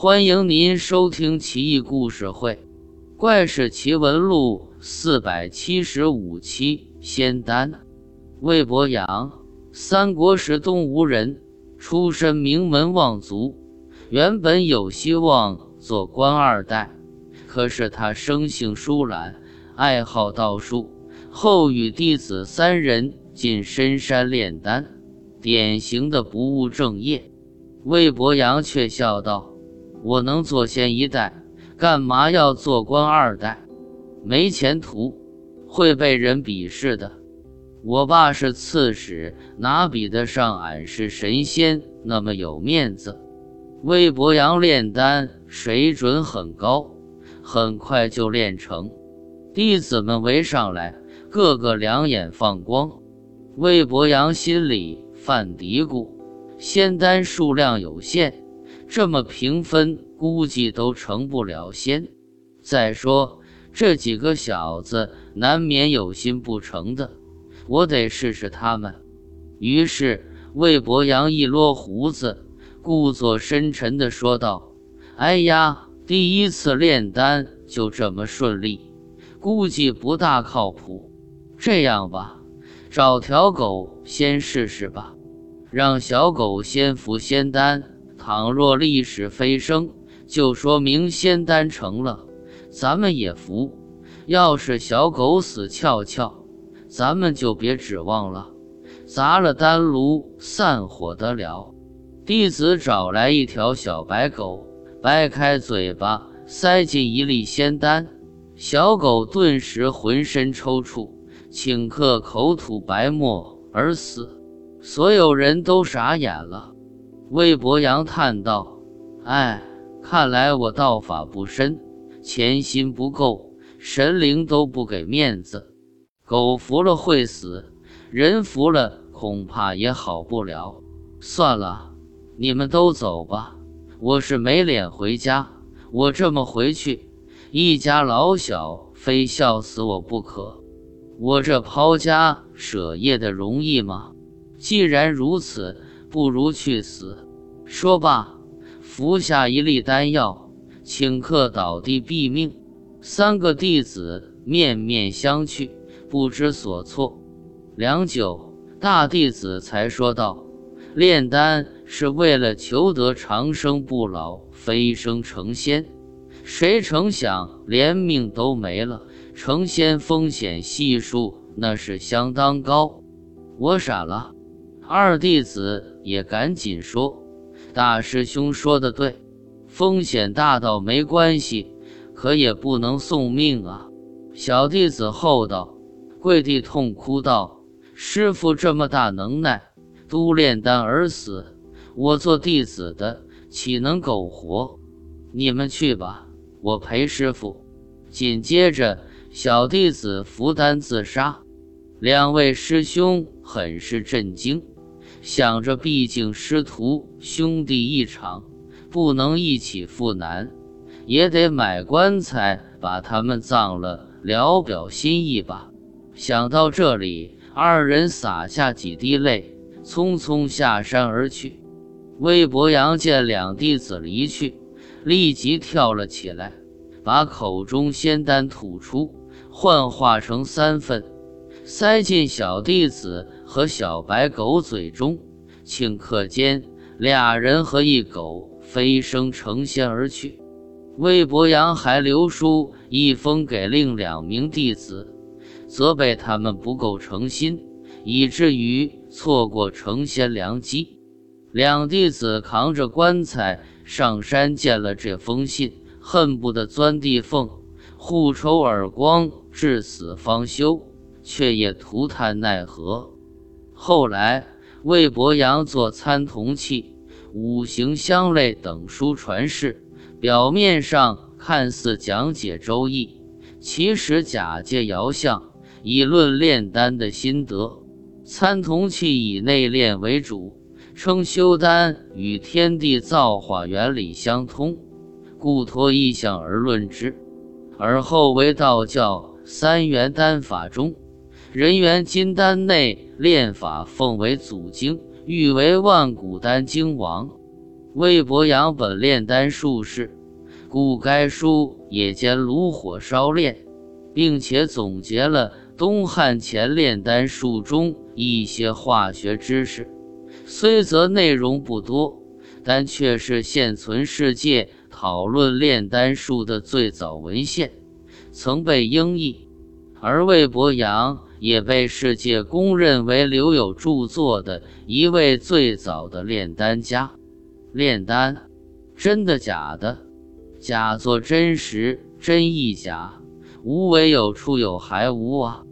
欢迎您收听《奇异故事会·怪事奇闻录》四百七十五期。仙丹，魏伯阳，三国时东吴人，出身名门望族，原本有希望做官二代。可是他生性疏懒，爱好道术，后与弟子三人进深山炼丹，典型的不务正业。魏伯阳却笑道。我能做仙一代，干嘛要做官二代？没前途，会被人鄙视的。我爸是刺史，哪比得上俺是神仙那么有面子？魏伯阳炼丹水准很高，很快就炼成。弟子们围上来，个个两眼放光。魏伯阳心里犯嘀咕：仙丹数量有限。这么平分，估计都成不了仙。再说这几个小子，难免有心不成的。我得试试他们。于是魏伯阳一落胡子，故作深沉地说道：“哎呀，第一次炼丹就这么顺利，估计不大靠谱。这样吧，找条狗先试试吧，让小狗先服仙丹。”倘若历史飞升，就说明仙丹成了，咱们也服；要是小狗死翘翘，咱们就别指望了，砸了丹炉散伙得了。弟子找来一条小白狗，掰开嘴巴，塞进一粒仙丹，小狗顿时浑身抽搐，顷刻口吐白沫而死。所有人都傻眼了。魏伯阳叹道：“哎，看来我道法不深，潜心不够，神灵都不给面子。狗服了会死，人服了恐怕也好不了。算了，你们都走吧，我是没脸回家。我这么回去，一家老小非笑死我不可。我这抛家舍业的容易吗？既然如此。”不如去死！说罢，服下一粒丹药，顷刻倒地毙命。三个弟子面面相觑，不知所措。良久，大弟子才说道：“炼丹是为了求得长生不老、飞升成仙，谁成想连命都没了？成仙风险系数那是相当高。我傻了。”二弟子也赶紧说：“大师兄说的对，风险大到没关系，可也不能送命啊。”小弟子厚道，跪地痛哭道：“师傅这么大能耐，都炼丹而死，我做弟子的岂能苟活？你们去吧，我陪师傅。”紧接着，小弟子服丹自杀，两位师兄很是震惊。想着，毕竟师徒兄弟一场，不能一起赴难，也得买棺材把他们葬了，聊表心意吧。想到这里，二人洒下几滴泪，匆匆下山而去。魏伯阳见两弟子离去，立即跳了起来，把口中仙丹吐出，幻化成三份。塞进小弟子和小白狗嘴中，顷刻间，俩人和一狗飞升成仙而去。魏伯阳还留书一封给另两名弟子，责备他们不够诚心，以至于错过成仙良机。两弟子扛着棺材上山，见了这封信，恨不得钻地缝，互抽耳光，至死方休。却也涂炭奈何。后来，魏伯阳做参同契、五行相类等书传世，表面上看似讲解《周易》，其实假借爻象，以论炼丹的心得。参同契以内炼为主，称修丹与天地造化原理相通，故托意象而论之。而后为道教三元丹法中。人元金丹内炼法奉为祖经，誉为万古丹经王。魏博阳本炼丹术士，故该书也兼炉火烧炼，并且总结了东汉前炼丹术中一些化学知识。虽则内容不多，但却是现存世界讨论炼丹术的最早文献，曾被英译。而魏伯阳也被世界公认为留有著作的一位最早的炼丹家。炼丹，真的假的？假作真实，真亦假。无为有处有还无啊！